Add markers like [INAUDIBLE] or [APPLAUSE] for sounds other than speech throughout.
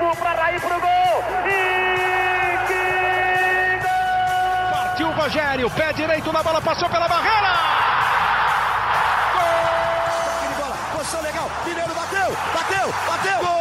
Cafu para Raí pro gol. E que gol! Partiu o Rogério, pé direito na bola, passou pela barreira. Gol! bola, posição legal. Mineiro bateu, bateu, bateu. Gol!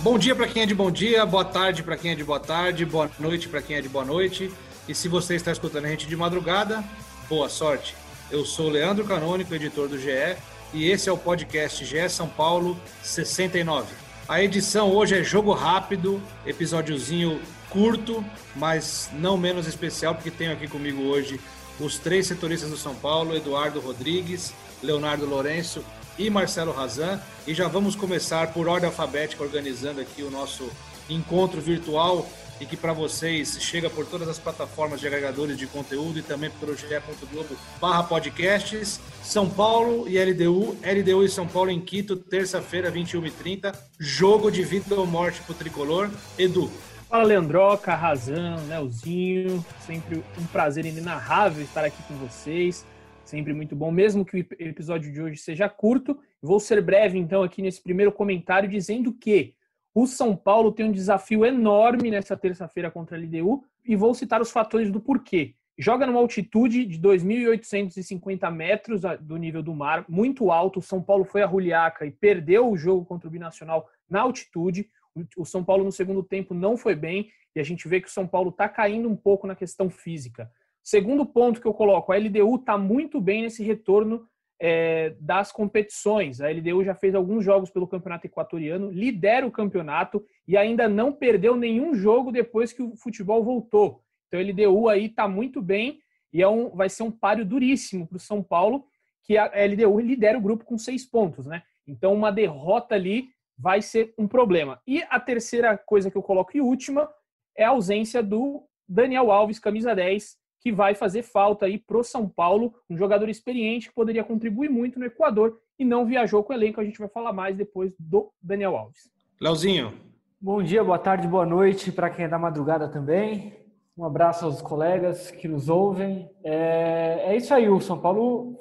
Bom dia para quem é de bom dia, boa tarde para quem é de boa tarde, boa noite para quem é de boa noite. E se você está escutando a gente de madrugada, boa sorte. Eu sou o Leandro Canônico, editor do GE, e esse é o podcast GE São Paulo 69. A edição hoje é jogo rápido, episódiozinho curto, mas não menos especial, porque tenho aqui comigo hoje os três setoristas do São Paulo, Eduardo Rodrigues, Leonardo Lourenço e Marcelo Razan. E já vamos começar por ordem alfabética, organizando aqui o nosso encontro virtual e que para vocês chega por todas as plataformas de agregadores de conteúdo e também pelo ge.globo barra podcasts. São Paulo e LDU, LDU e São Paulo em Quito, terça-feira, 21h30, jogo de vida ou morte pro Tricolor. Edu. Fala Leandroca, Razan, Leozinho, sempre um prazer inenarrável estar aqui com vocês, sempre muito bom, mesmo que o episódio de hoje seja curto. Vou ser breve então aqui nesse primeiro comentário dizendo que o São Paulo tem um desafio enorme nessa terça-feira contra a LDU e vou citar os fatores do porquê. Joga numa altitude de 2.850 metros do nível do mar, muito alto. O São Paulo foi a Juliaca e perdeu o jogo contra o Binacional na altitude. O São Paulo no segundo tempo não foi bem e a gente vê que o São Paulo está caindo um pouco na questão física. Segundo ponto que eu coloco, a LDU está muito bem nesse retorno é, das competições. A LDU já fez alguns jogos pelo Campeonato Equatoriano, lidera o campeonato e ainda não perdeu nenhum jogo depois que o futebol voltou. Então a LDU aí está muito bem e é um, vai ser um páreo duríssimo para o São Paulo, que a LDU lidera o grupo com seis pontos, né? Então uma derrota ali vai ser um problema. E a terceira coisa que eu coloco e última é a ausência do Daniel Alves, camisa 10, que vai fazer falta aí pro São Paulo, um jogador experiente que poderia contribuir muito no Equador e não viajou com o elenco. A gente vai falar mais depois do Daniel Alves. Leozinho. Bom dia, boa tarde, boa noite para quem é da madrugada também. Um abraço aos colegas que nos ouvem. É, é isso aí, o São Paulo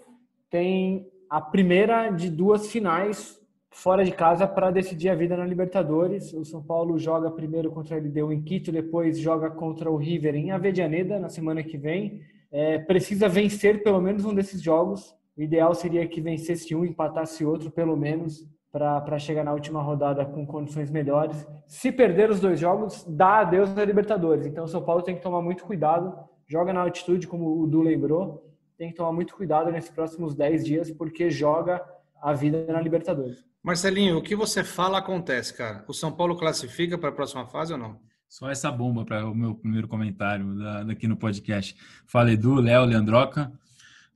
tem a primeira de duas finais fora de casa para decidir a vida na Libertadores. O São Paulo joga primeiro contra o LDU em Quito, depois joga contra o River em Avedianeda na semana que vem. É, precisa vencer pelo menos um desses jogos. O ideal seria que vencesse um, empatasse outro, pelo menos, para chegar na última rodada com condições melhores. Se perder os dois jogos, dá adeus na Libertadores. Então o São Paulo tem que tomar muito cuidado. Joga na altitude, como o Du lembrou. Tem que tomar muito cuidado nesses próximos 10 dias, porque joga a vida na Libertadores. Marcelinho, o que você fala acontece, cara. O São Paulo classifica para a próxima fase ou não? Só essa bomba para o meu primeiro comentário da, daqui no podcast. Fala Edu, Léo, Leandroca.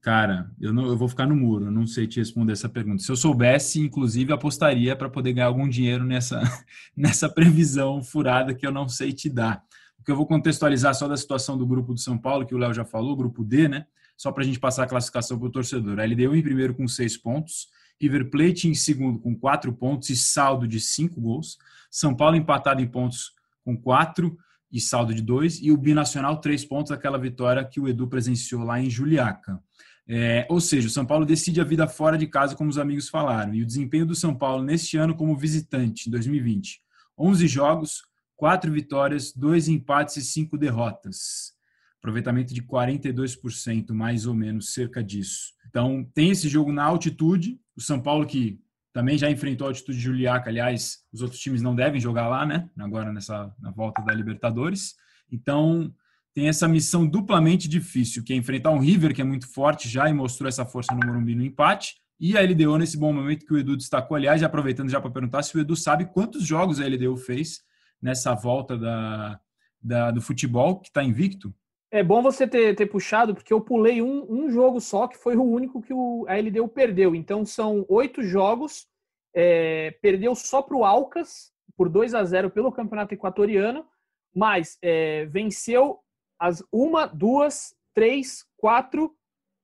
Cara, eu, não, eu vou ficar no muro, não sei te responder essa pergunta. Se eu soubesse, inclusive, apostaria para poder ganhar algum dinheiro nessa, [LAUGHS] nessa previsão furada que eu não sei te dar. O que eu vou contextualizar só da situação do grupo do São Paulo, que o Léo já falou, grupo D, né? Só para a gente passar a classificação para o torcedor. A LDU em primeiro com seis pontos, River Plate em segundo com quatro pontos e saldo de cinco gols. São Paulo empatado em pontos com quatro e saldo de dois. E o Binacional, três pontos, aquela vitória que o Edu presenciou lá em Juliaca. É, ou seja, o São Paulo decide a vida fora de casa, como os amigos falaram. E o desempenho do São Paulo neste ano como visitante, em 2020. 11 jogos, quatro vitórias, dois empates e cinco derrotas aproveitamento de 42%, mais ou menos, cerca disso. Então, tem esse jogo na altitude, o São Paulo que também já enfrentou a altitude de Juliaca, aliás, os outros times não devem jogar lá, né? Agora nessa na volta da Libertadores. Então, tem essa missão duplamente difícil, que é enfrentar um River que é muito forte já e mostrou essa força no Morumbi no empate, e a LDU nesse bom momento que o Edu destacou, aliás, já aproveitando já para perguntar se o Edu sabe quantos jogos a LDU fez nessa volta da, da do futebol, que está invicto. É bom você ter, ter puxado, porque eu pulei um, um jogo só, que foi o único que o, a LDU perdeu. Então são oito jogos, é, perdeu só para o Alcas, por 2 a 0 pelo Campeonato Equatoriano, mas é, venceu as uma, duas, três, quatro,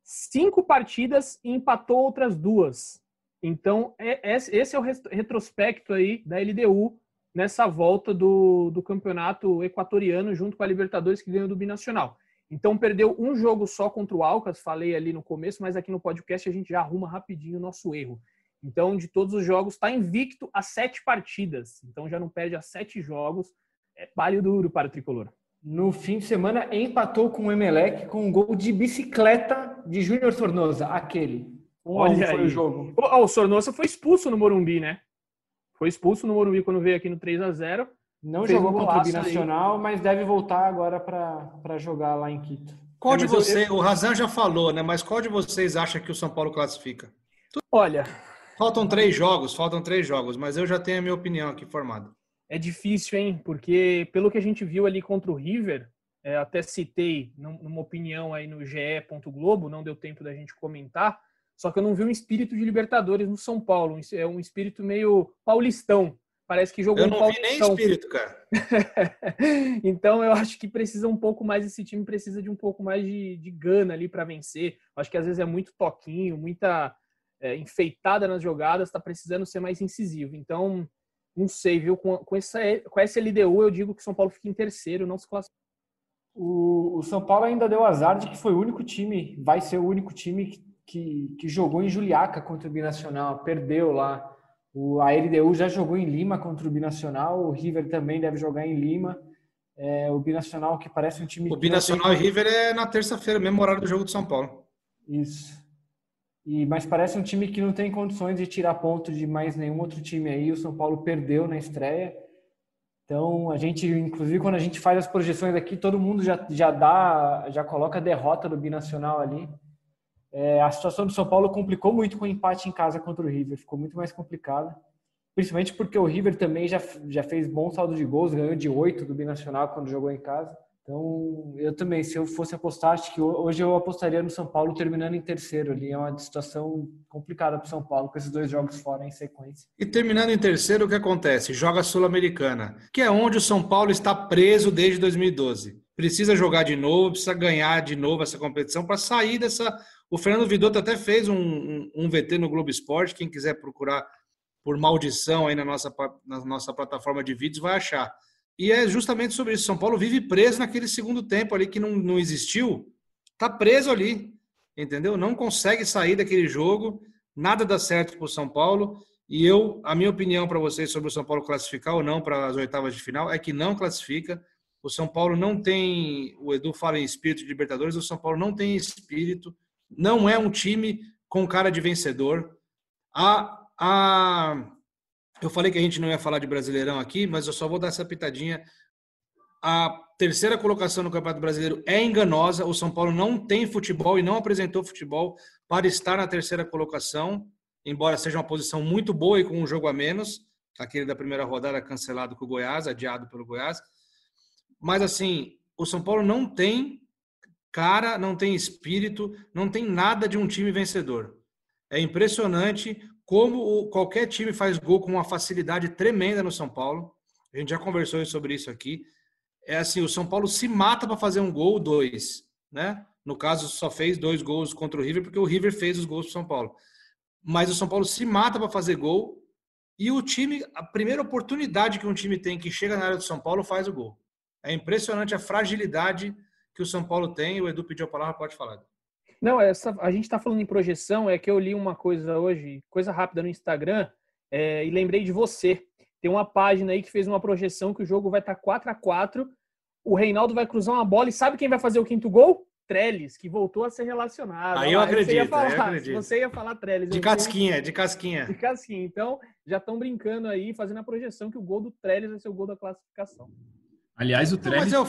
cinco partidas e empatou outras duas. Então, é, esse é o retrospecto aí da LDU nessa volta do, do campeonato equatoriano junto com a Libertadores que ganhou do Binacional. Então perdeu um jogo só contra o Alcas, falei ali no começo, mas aqui no podcast a gente já arruma rapidinho o nosso erro. Então, de todos os jogos, está invicto a sete partidas. Então, já não perde a sete jogos. É palho duro para o tricolor. No fim de semana, empatou com o Emelec com um gol de bicicleta de Júnior Sornosa, aquele. Um Olha foi o jogo. O Sornosa foi expulso no Morumbi, né? Foi expulso no Morumbi quando veio aqui no 3 a 0 Não jogou contra o Binacional, aí. mas deve voltar agora para jogar lá em Quito. Qual é, de vocês, eu... o Razan já falou, né? Mas qual de vocês acha que o São Paulo classifica? Olha. Faltam três jogos, faltam três jogos, mas eu já tenho a minha opinião aqui formada. É difícil, hein? Porque pelo que a gente viu ali contra o River, é, até citei numa opinião aí no GE. Globo, não deu tempo da gente comentar, só que eu não vi um espírito de Libertadores no São Paulo. É um espírito meio paulistão. Parece que jogou Eu não um vi nem espírito, cara. [LAUGHS] então eu acho que precisa um pouco mais, esse time precisa de um pouco mais de, de gana ali para vencer. Acho que às vezes é muito toquinho, muita é, enfeitada nas jogadas, está precisando ser mais incisivo. Então, não sei, viu? Com, com, essa, com essa LDU, eu digo que São Paulo fica em terceiro, não se classifica. O, o São Paulo ainda deu azar de que foi o único time, vai ser o único time que que, que jogou em Juliaca contra o Binacional, perdeu lá. O, a LDU já jogou em Lima contra o Binacional, o River também deve jogar em Lima. É, o Binacional, que parece um time. O Binacional e River é na terça-feira, mesmo horário do jogo do São Paulo. Isso. E, mas parece um time que não tem condições de tirar ponto de mais nenhum outro time aí. O São Paulo perdeu na estreia. Então, a gente, inclusive, quando a gente faz as projeções aqui, todo mundo já, já dá, já coloca a derrota do Binacional ali. É, a situação do São Paulo complicou muito com o empate em casa contra o River, ficou muito mais complicada. Principalmente porque o River também já, já fez bom saldo de gols, ganhou de 8 do Binacional quando jogou em casa. Então, eu também, se eu fosse apostar, acho que hoje eu apostaria no São Paulo terminando em terceiro ali. É uma situação complicada para o São Paulo, com esses dois jogos fora em sequência. E terminando em terceiro, o que acontece? Joga Sul-Americana, que é onde o São Paulo está preso desde 2012. Precisa jogar de novo, precisa ganhar de novo essa competição para sair dessa o Fernando Vidotto até fez um, um, um, VT no Globo Esporte. Quem quiser procurar por maldição aí na nossa, na nossa plataforma de vídeos vai achar. E é justamente sobre isso. São Paulo vive preso naquele segundo tempo ali que não, não existiu. Tá preso ali, entendeu? Não consegue sair daquele jogo. Nada dá certo para o São Paulo. E eu, a minha opinião para vocês sobre o São Paulo classificar ou não para as oitavas de final é que não classifica. O São Paulo não tem. O Edu fala em espírito de Libertadores. O São Paulo não tem espírito não é um time com cara de vencedor. A, a, eu falei que a gente não ia falar de Brasileirão aqui, mas eu só vou dar essa pitadinha. A terceira colocação no Campeonato Brasileiro é enganosa. O São Paulo não tem futebol e não apresentou futebol para estar na terceira colocação, embora seja uma posição muito boa e com um jogo a menos. Aquele da primeira rodada cancelado com o Goiás, adiado pelo Goiás. Mas assim, o São Paulo não tem cara, não tem espírito, não tem nada de um time vencedor. É impressionante como qualquer time faz gol com uma facilidade tremenda no São Paulo. A gente já conversou sobre isso aqui. É assim, o São Paulo se mata para fazer um gol, dois, né? No caso, só fez dois gols contra o River porque o River fez os gols para São Paulo. Mas o São Paulo se mata para fazer gol e o time, a primeira oportunidade que um time tem que chega na área do São Paulo faz o gol. É impressionante a fragilidade que o São Paulo tem. O Edu pediu a palavra, pode falar. Não, essa, a gente está falando em projeção, é que eu li uma coisa hoje, coisa rápida no Instagram, é, e lembrei de você. Tem uma página aí que fez uma projeção que o jogo vai estar tá 4 a 4 o Reinaldo vai cruzar uma bola e sabe quem vai fazer o quinto gol? Trellis, que voltou a ser relacionado. Aí eu acredito, você ia falar, eu acredito. Você ia falar Trellis. De casquinha, de casquinha. De casquinha. Então, já estão brincando aí, fazendo a projeção que o gol do Trellis vai ser o gol da classificação. Aliás, o Trellis, não,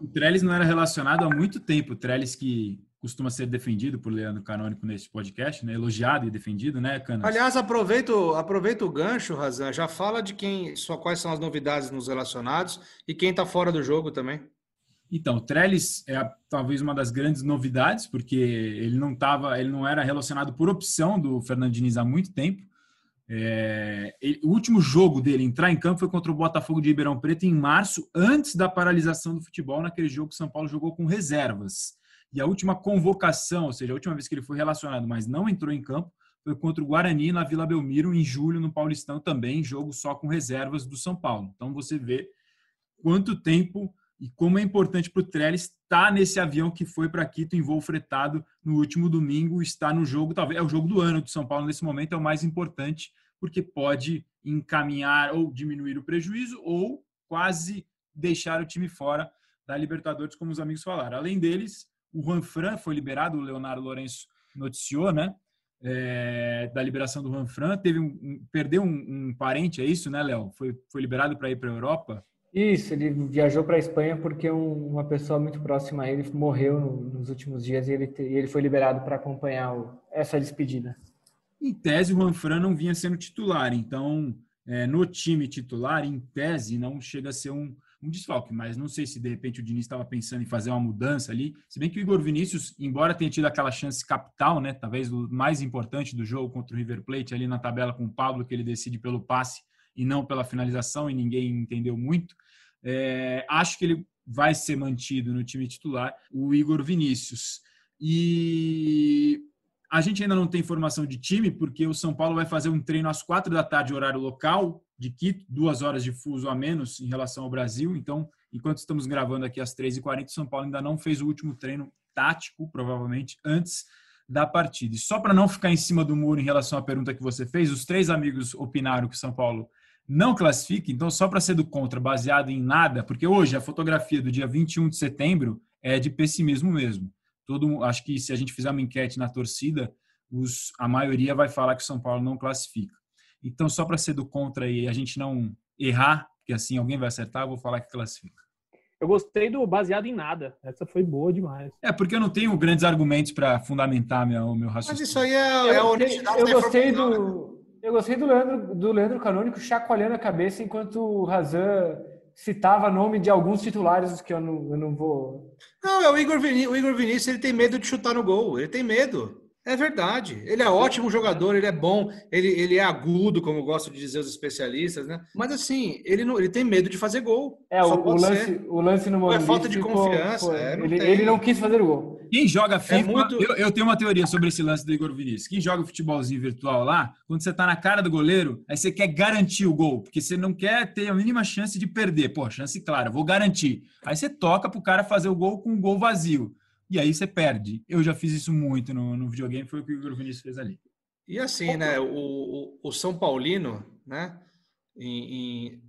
o Trellis não era relacionado há muito tempo. O Trellis que costuma ser defendido por Leandro Canônico nesse podcast, né? Elogiado e defendido, né, Canas? Aliás, aproveita, aproveita o gancho, Razan. Já fala de quem, só quais são as novidades nos relacionados e quem está fora do jogo também. Então, o Trellis é talvez uma das grandes novidades, porque ele não tava, ele não era relacionado por opção do Fernando Diniz há muito tempo. É, ele, o último jogo dele entrar em campo foi contra o Botafogo de Ribeirão Preto em março, antes da paralisação do futebol, naquele jogo que São Paulo jogou com reservas. E a última convocação, ou seja, a última vez que ele foi relacionado, mas não entrou em campo, foi contra o Guarani na Vila Belmiro em julho, no Paulistão, também jogo só com reservas do São Paulo. Então você vê quanto tempo e como é importante para o Trellis estar nesse avião que foi para Quito em voo fretado no último domingo, está no jogo, talvez é o jogo do ano do São Paulo nesse momento, é o mais importante, porque pode encaminhar ou diminuir o prejuízo ou quase deixar o time fora da Libertadores, como os amigos falaram. Além deles, o Juan Fran foi liberado, o Leonardo Lourenço noticiou, né? É, da liberação do Juan Fran, teve um, um perdeu um, um, parente, é isso, né, Léo? Foi, foi liberado para ir para a Europa? Isso, ele viajou para a Espanha porque um, uma pessoa muito próxima a ele morreu no, nos últimos dias e ele, ele foi liberado para acompanhar o, essa despedida. Em tese, o Juan Fran não vinha sendo titular, então é, no time titular, em tese, não chega a ser um, um desfalque, mas não sei se de repente o Diniz estava pensando em fazer uma mudança ali. Se bem que o Igor Vinícius, embora tenha tido aquela chance capital, né, talvez o mais importante do jogo contra o River Plate ali na tabela com o Pablo, que ele decide pelo passe e não pela finalização, e ninguém entendeu muito. É, acho que ele vai ser mantido no time titular, o Igor Vinícius. E a gente ainda não tem informação de time, porque o São Paulo vai fazer um treino às quatro da tarde, horário local, de Quito, duas horas de fuso a menos em relação ao Brasil. Então, enquanto estamos gravando aqui às 3h40, o São Paulo ainda não fez o último treino tático, provavelmente, antes da partida. E só para não ficar em cima do muro em relação à pergunta que você fez, os três amigos opinaram que o São Paulo não classifica, então só para ser do contra, baseado em nada, porque hoje a fotografia do dia 21 de setembro é de pessimismo mesmo. Todo, acho que se a gente fizer uma enquete na torcida, os, a maioria vai falar que o São Paulo não classifica. Então, só para ser do contra e a gente não errar, porque assim alguém vai acertar, eu vou falar que classifica. Eu gostei do baseado em nada. Essa foi boa demais. É, porque eu não tenho grandes argumentos para fundamentar meu, meu raciocínio. Mas isso aí é, é a honestidade eu, eu gostei do Eu gostei do Leandro, do Leandro Canônico chacoalhando a cabeça enquanto o Razan citava nome de alguns titulares que eu não, eu não vou. Não, é o Igor Vinícius. O Igor Vinícius ele tem medo de chutar no gol. Ele tem medo. É verdade. Ele é ótimo jogador, ele é bom, ele, ele é agudo, como gostam de dizer os especialistas, né? Mas assim, ele não, ele tem medo de fazer gol. É, o, o, lance, o lance no momento. É falta de confiança. é, não ele, ele, não quis fazer o gol. Quem joga FIFA, é muito... eu, eu, tenho uma teoria sobre esse lance do Igor Vinícius. Quem joga futebolzinho virtual lá, quando você tá na cara do goleiro, aí você quer garantir o gol, porque você não quer ter a mínima chance de perder. Pô, chance clara, vou garantir. Aí você toca pro cara fazer o gol com um gol vazio e aí você perde. Eu já fiz isso muito no, no videogame, foi o que o Igor Vinícius fez ali. E assim, né, o, o, São Paulino, né, em, em,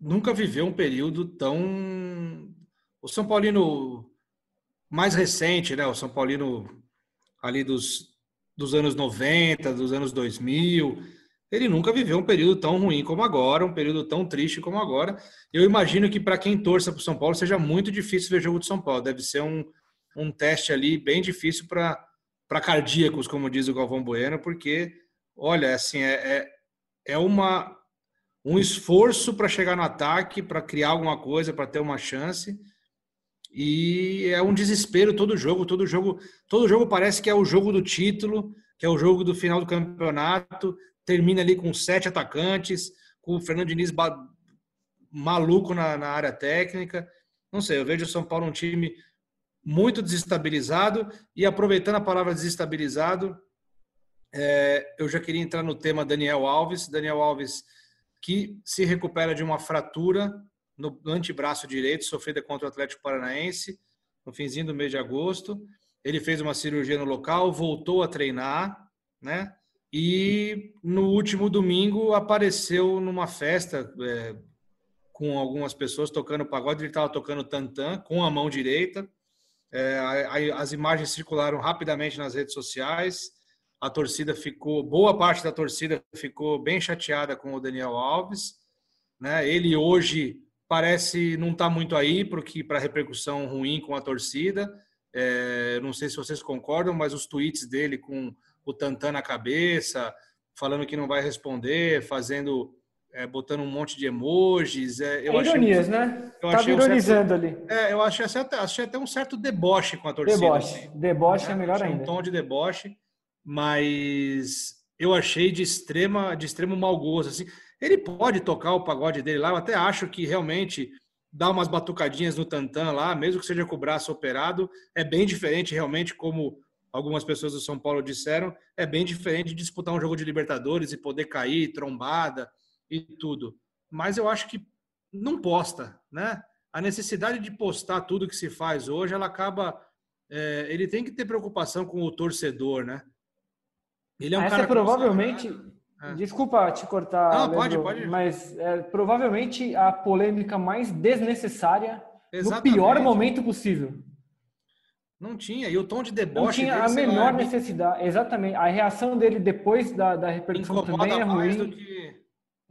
nunca viveu um período tão... O São Paulino mais recente, né, o São Paulino ali dos, dos anos 90, dos anos 2000, ele nunca viveu um período tão ruim como agora, um período tão triste como agora. Eu imagino que para quem torça para o São Paulo seja muito difícil ver jogo de São Paulo. Deve ser um, um teste ali bem difícil para cardíacos, como diz o Galvão Bueno, porque, olha, assim, é, é, é uma, um esforço para chegar no ataque, para criar alguma coisa, para ter uma chance. E é um desespero todo jogo, todo jogo, todo jogo parece que é o jogo do título, que é o jogo do final do campeonato, termina ali com sete atacantes, com o Fernando Diniz maluco na, na área técnica. Não sei, eu vejo o São Paulo um time muito desestabilizado. E aproveitando a palavra desestabilizado, é, eu já queria entrar no tema Daniel Alves. Daniel Alves, que se recupera de uma fratura no antebraço direito, sofrida contra o Atlético Paranaense, no finzinho do mês de agosto. Ele fez uma cirurgia no local, voltou a treinar, né? E no último domingo apareceu numa festa é, com algumas pessoas tocando pagode. Ele estava tocando tantã com a mão direita. É, as imagens circularam rapidamente nas redes sociais. A torcida ficou, boa parte da torcida ficou bem chateada com o Daniel Alves. Né? Ele hoje parece não estar tá muito aí porque para repercussão ruim com a torcida. É, não sei se vocês concordam, mas os tweets dele com o Tantan na cabeça, falando que não vai responder, fazendo é, botando um monte de emojis. É, eu é ironias, achei, né? Eu Tava ironizando um certo, ali. É, eu achei até, achei até um certo deboche com a torcida. Deboche. Assim, deboche é, é melhor ainda. Um tom de deboche, mas eu achei de extrema de extremo mau gosto. Assim. Ele pode tocar o pagode dele lá, eu até acho que realmente dar umas batucadinhas no tantã lá, mesmo que seja com o braço operado, é bem diferente realmente como algumas pessoas do São Paulo disseram, é bem diferente de disputar um jogo de Libertadores e poder cair, trombada, e tudo. Mas eu acho que não posta, né? a necessidade de postar tudo que se faz hoje, ela acaba. É, ele tem que ter preocupação com o torcedor, né? Ele é um Essa cara é provavelmente. É. Desculpa te cortar, Não, Leandro, pode, pode. mas é provavelmente a polêmica mais desnecessária Exatamente. no pior momento possível. Não tinha, e o tom de deboche. Não tinha a menor lá, necessidade, exatamente. A reação dele depois da, da repercussão também é ruim. Que...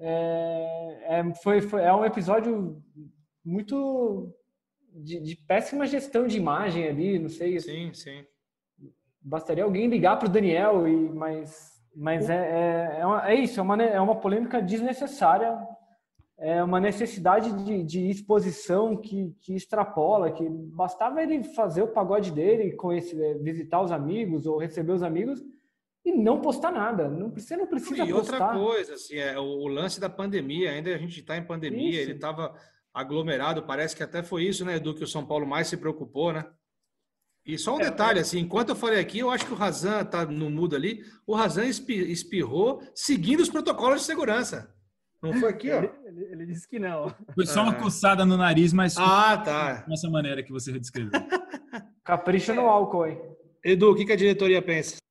É, é, foi, foi, é um episódio muito de, de, péssima gestão de imagem ali, não sei. Sim, sim. Bastaria alguém ligar para o Daniel, e, mas, mas é, é, é, uma, é, isso, é uma, é uma polêmica desnecessária, é uma necessidade de, de exposição que, que extrapola, que bastava ele fazer o pagode dele, conhecer, visitar os amigos ou receber os amigos e não postar nada. Não, você não precisa e postar. E outra coisa, assim, é, o, o, lance da pandemia, ainda a gente está em pandemia, isso. ele estava aglomerado, parece que até foi isso, né, Edu, que o São Paulo mais se preocupou, né? E só um é, detalhe, assim, enquanto eu falei aqui, eu acho que o Razan tá no mudo ali, o Razan espirrou seguindo os protocolos de segurança. Não foi aqui, ó? Ele, ele, ele disse que não. Foi só uma é. coçada no nariz, mas ah, tá. dessa maneira que você descreveu. Capricha no álcool, hein? Edu, o que, que a diretoria pensa?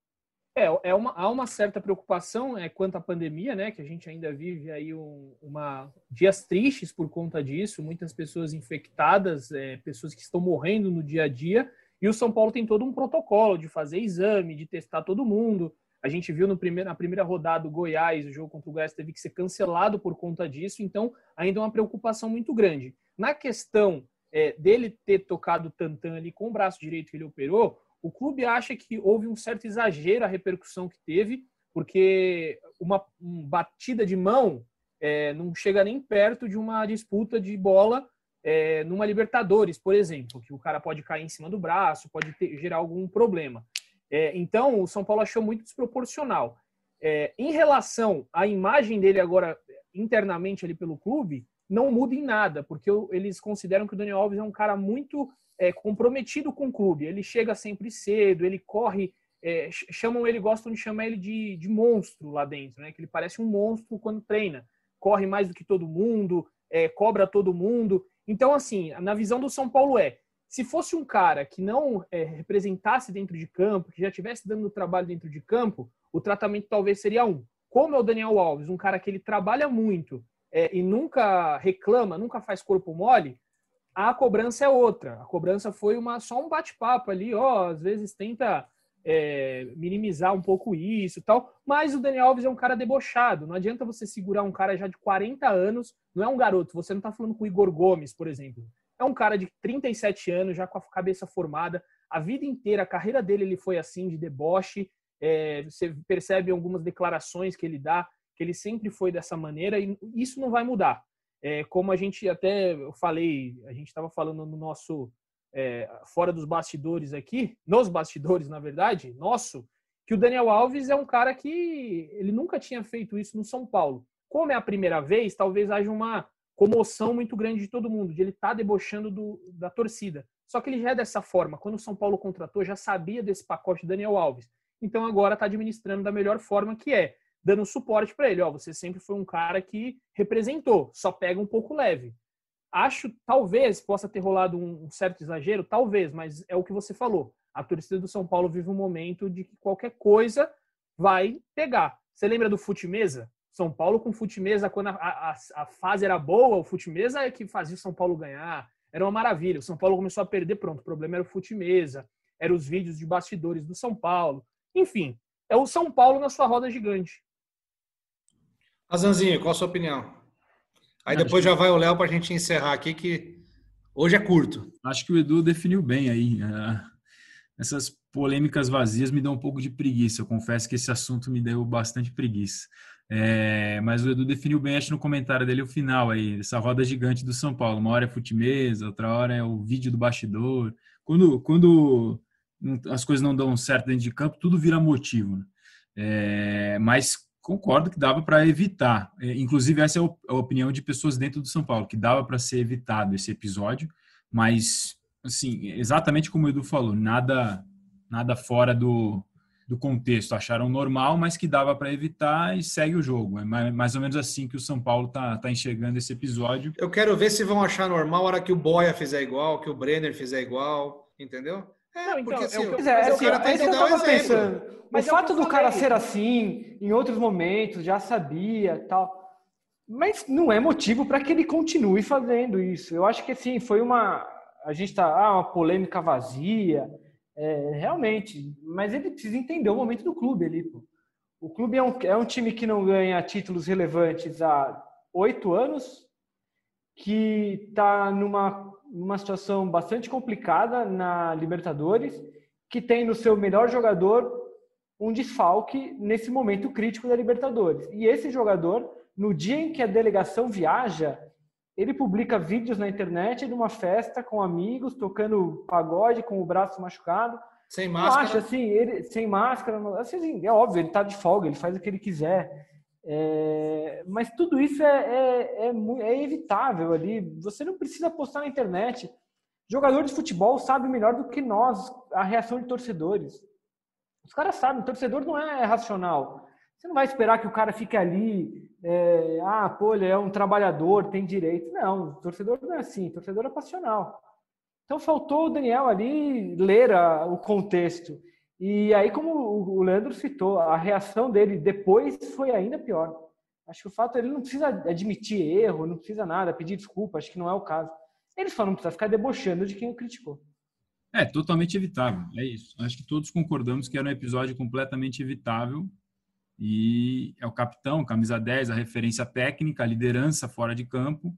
É, é uma, há uma certa preocupação é, quanto à pandemia, né? Que a gente ainda vive aí um, uma dias tristes por conta disso, muitas pessoas infectadas, é, pessoas que estão morrendo no dia a dia. E o São Paulo tem todo um protocolo de fazer exame, de testar todo mundo. A gente viu no primeiro, na primeira rodada do Goiás, o jogo contra o Goiás teve que ser cancelado por conta disso, então ainda é uma preocupação muito grande. Na questão é, dele ter tocado o Tantan ali com o braço direito que ele operou, o clube acha que houve um certo exagero a repercussão que teve, porque uma, batida de mão é, não chega nem perto de uma disputa de bola é, numa Libertadores, por exemplo, que o cara pode cair em cima do braço, pode ter, gerar algum problema. É, então, o São Paulo achou muito desproporcional. É, em relação à imagem dele agora internamente ali pelo clube, não muda em nada, porque eles consideram que o Daniel Alves é um cara muito é, comprometido com o clube. Ele chega sempre cedo, ele corre, é, chamam ele, gostam de chamar ele de, de monstro lá dentro, né? Que ele parece um monstro quando treina, corre mais do que todo mundo, é, cobra todo mundo. Então, assim, na visão do São Paulo é, se fosse um cara que não é, representasse dentro de campo, que já estivesse dando trabalho dentro de campo, o tratamento talvez seria um. Como é o Daniel Alves, um cara que ele trabalha muito é, e nunca reclama, nunca faz corpo mole, a cobrança é outra. A cobrança foi uma só um bate-papo ali, ó, às vezes tenta é, minimizar um pouco isso e tal, mas o Daniel Alves é um cara debochado. Não adianta você segurar um cara já de 40 anos, não é um garoto, você não está falando com o Igor Gomes, por exemplo. É um cara de 37 anos, já com a cabeça formada, a vida inteira, a carreira dele ele foi assim, de deboche. É, você percebe algumas declarações que ele dá, que ele sempre foi dessa maneira, e isso não vai mudar. É, como a gente até eu falei, a gente estava falando no nosso é, fora dos bastidores aqui, nos bastidores, na verdade, nosso, que o Daniel Alves é um cara que ele nunca tinha feito isso no São Paulo. Como é a primeira vez, talvez haja uma comoção muito grande de todo mundo, de ele estar tá debochando do, da torcida. Só que ele já é dessa forma. Quando o São Paulo contratou, já sabia desse pacote Daniel Alves. Então agora está administrando da melhor forma que é, dando suporte para ele. Ó, você sempre foi um cara que representou, só pega um pouco leve. Acho, talvez, possa ter rolado um certo exagero, talvez, mas é o que você falou. A torcida do São Paulo vive um momento de que qualquer coisa vai pegar. Você lembra do fute-mesa? São Paulo com fute-mesa, quando a, a, a, fase era boa, o fute-mesa é que fazia o São Paulo ganhar. Era uma maravilha. O São Paulo começou a perder, pronto. O problema era o fute-mesa, eram os vídeos de bastidores do São Paulo. Enfim, é o São Paulo na sua roda gigante. Azanzinho, qual a sua opinião? Aí depois já vai o Léo para a gente encerrar aqui, que hoje é curto. Acho que o Edu definiu bem aí. É, essas polêmicas vazias me dão um pouco de preguiça. Eu confesso que esse assunto me deu bastante preguiça. É, mas o Edu definiu bem, acho, no comentário dele o final aí, essa roda gigante do São Paulo. Uma hora é futimesa, outra hora é o vídeo do bastidor. Quando, quando as coisas não dão certo dentro de campo, tudo vira motivo. Né? É, mas concordo que dava para evitar. É, inclusive, essa é a opinião de pessoas dentro do São Paulo, que dava para ser evitado esse episódio, mas, assim, exatamente como o Edu falou, nada, nada fora do, do contexto acharam normal, mas que dava para evitar e segue o jogo. É mais ou menos assim que o São Paulo tá, tá enxergando esse episódio. Eu quero ver se vão achar normal a hora que o Boia fizer igual, que o Brenner fizer igual, entendeu? É, não, então, porque assim, é, é, assim, o cara tem que dar um pensando. Mas o fato do cara ser assim, em outros momentos, já sabia tal. Mas não é motivo para que ele continue fazendo isso. Eu acho que assim, foi uma. A gente está. Ah, uma polêmica vazia. É, realmente. Mas ele precisa entender o momento do clube ali. Pô. O clube é um, é um time que não ganha títulos relevantes há oito anos, que está numa, numa situação bastante complicada na Libertadores, que tem no seu melhor jogador um desfalque nesse momento crítico da Libertadores. E esse jogador no dia em que a delegação viaja, ele publica vídeos na internet de uma festa com amigos, tocando pagode com o braço machucado. Sem máscara. Eu acho assim, ele sem máscara, assim, é óbvio, ele está de folga, ele faz o que ele quiser. É, mas tudo isso é, é, é, é, evitável ali. Você não precisa postar na internet. Jogador de futebol sabe melhor do que nós a reação de torcedores. Os caras sabem, o torcedor não é racional. Você não vai esperar que o cara fique ali, é, ah, pô, ele é um trabalhador, tem direito. Não, o torcedor não é assim, o torcedor é passional. Então faltou o Daniel ali ler a, o contexto. E aí, como o Leandro citou, a reação dele depois foi ainda pior. Acho que o fato ele não precisa admitir erro, não precisa nada, pedir desculpa, acho que não é o caso. Ele só não precisa ficar debochando de quem o criticou. É, totalmente evitável, é isso. Acho que todos concordamos que era um episódio completamente evitável e é o capitão, camisa 10, a referência técnica, a liderança fora de campo.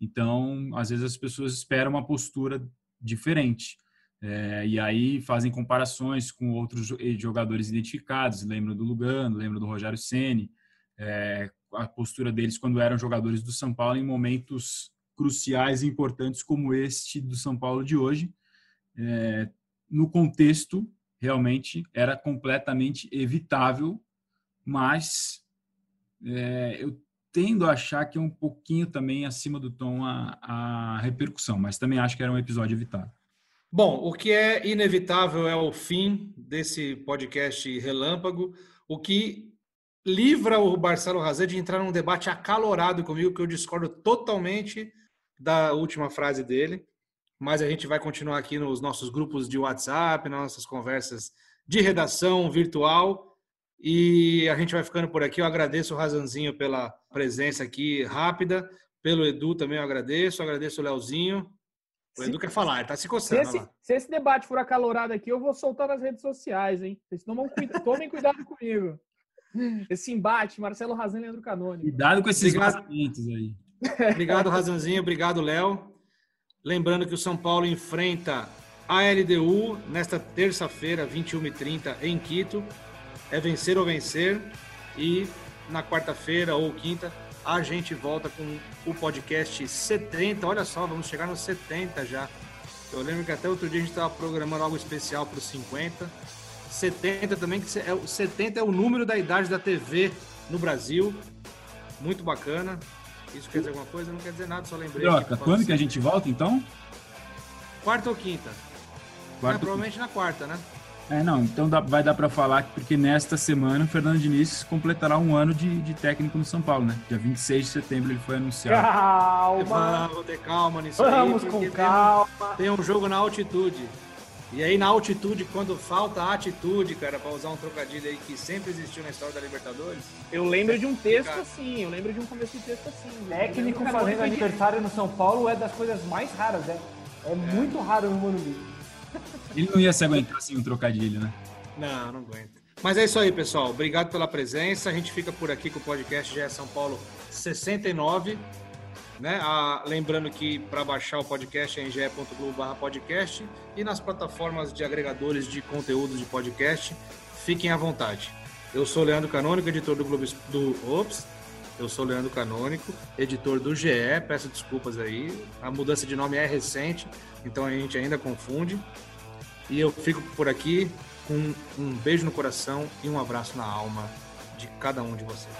Então, às vezes as pessoas esperam uma postura diferente. É, e aí fazem comparações com outros jogadores identificados. Lembro do Lugano, lembro do Rogério Ceni, é, a postura deles quando eram jogadores do São Paulo em momentos cruciais e importantes como este do São Paulo de hoje. É, no contexto, realmente era completamente evitável mas é, eu tendo a achar que é um pouquinho também acima do tom a, a repercussão, mas também acho que era um episódio evitável. Bom, o que é inevitável é o fim desse podcast relâmpago, o que livra o Marcelo Razé de entrar num debate acalorado comigo, que eu discordo totalmente da última frase dele, mas a gente vai continuar aqui nos nossos grupos de WhatsApp, nas nossas conversas de redação virtual, e a gente vai ficando por aqui. Eu agradeço o Razanzinho pela presença aqui rápida. Pelo Edu também eu agradeço. Eu agradeço o Leozinho. O Edu quer falar, ele tá se coçando. Se esse, se esse, debate for acalorado aqui, eu vou soltar nas redes sociais, hein? Vocês tomam, [LAUGHS] tomem cuidado comigo. Esse embate, Marcelo Razan e Leandro Canoni. Cuidado com esses vazamentos aí. Obrigado, Razanzinho. Obrigado, Léo. Lembrando que o São Paulo enfrenta a LDU nesta terça-feira, 21h30, em Quito é vencer ou vencer. E na quarta-feira ou quinta a gente volta com o podcast 70. Olha só, vamos chegar nos 70 já. Eu lembro que até outro dia a gente estava programando algo especial para os 50. 70 também, que é, 70 é o número da idade da TV no Brasil. Muito bacana. Isso quer dizer alguma coisa? Não quer dizer nada, só lembrei. Troca, quando que a gente volta então? Quarta ou quinta? Quarta é, provavelmente na quarta, né? É, não, então dá, vai dar para falar que porque nesta semana o Fernando Diniz completará um ano de, de, técnico no São Paulo, né? Dia 26 de setembro ele foi anunciado. Calma! Vamos ter calma nisso Vamos aí, com calma. Tem um, tem um jogo na altitude. E aí na altitude, quando falta atitude, cara, para usar um trocadilho aí que sempre existiu na história da Libertadores. Eu lembro de um texto assim, eu lembro de um começo de texto assim. Técnico fazendo aniversário no São Paulo é das coisas mais raras, né? É, é. muito raro no Morumbi. Ele não ia se aguentar assim um trocadilho, né? Não, não aguenta. Mas é isso aí, pessoal. Obrigado pela presença. A gente fica por aqui com o podcast GE São Paulo 69. Né? Ah, lembrando que para baixar o podcast é em ge.globo podcast e nas plataformas de agregadores de conteúdo de podcast, fiquem à vontade. Eu sou Leandro Canônico, editor do Globo do Ops. Eu sou Leandro Canônico, editor do GE. Peço desculpas aí. A mudança de nome é recente, então a gente ainda confunde. E eu fico por aqui com um beijo no coração e um abraço na alma de cada um de vocês.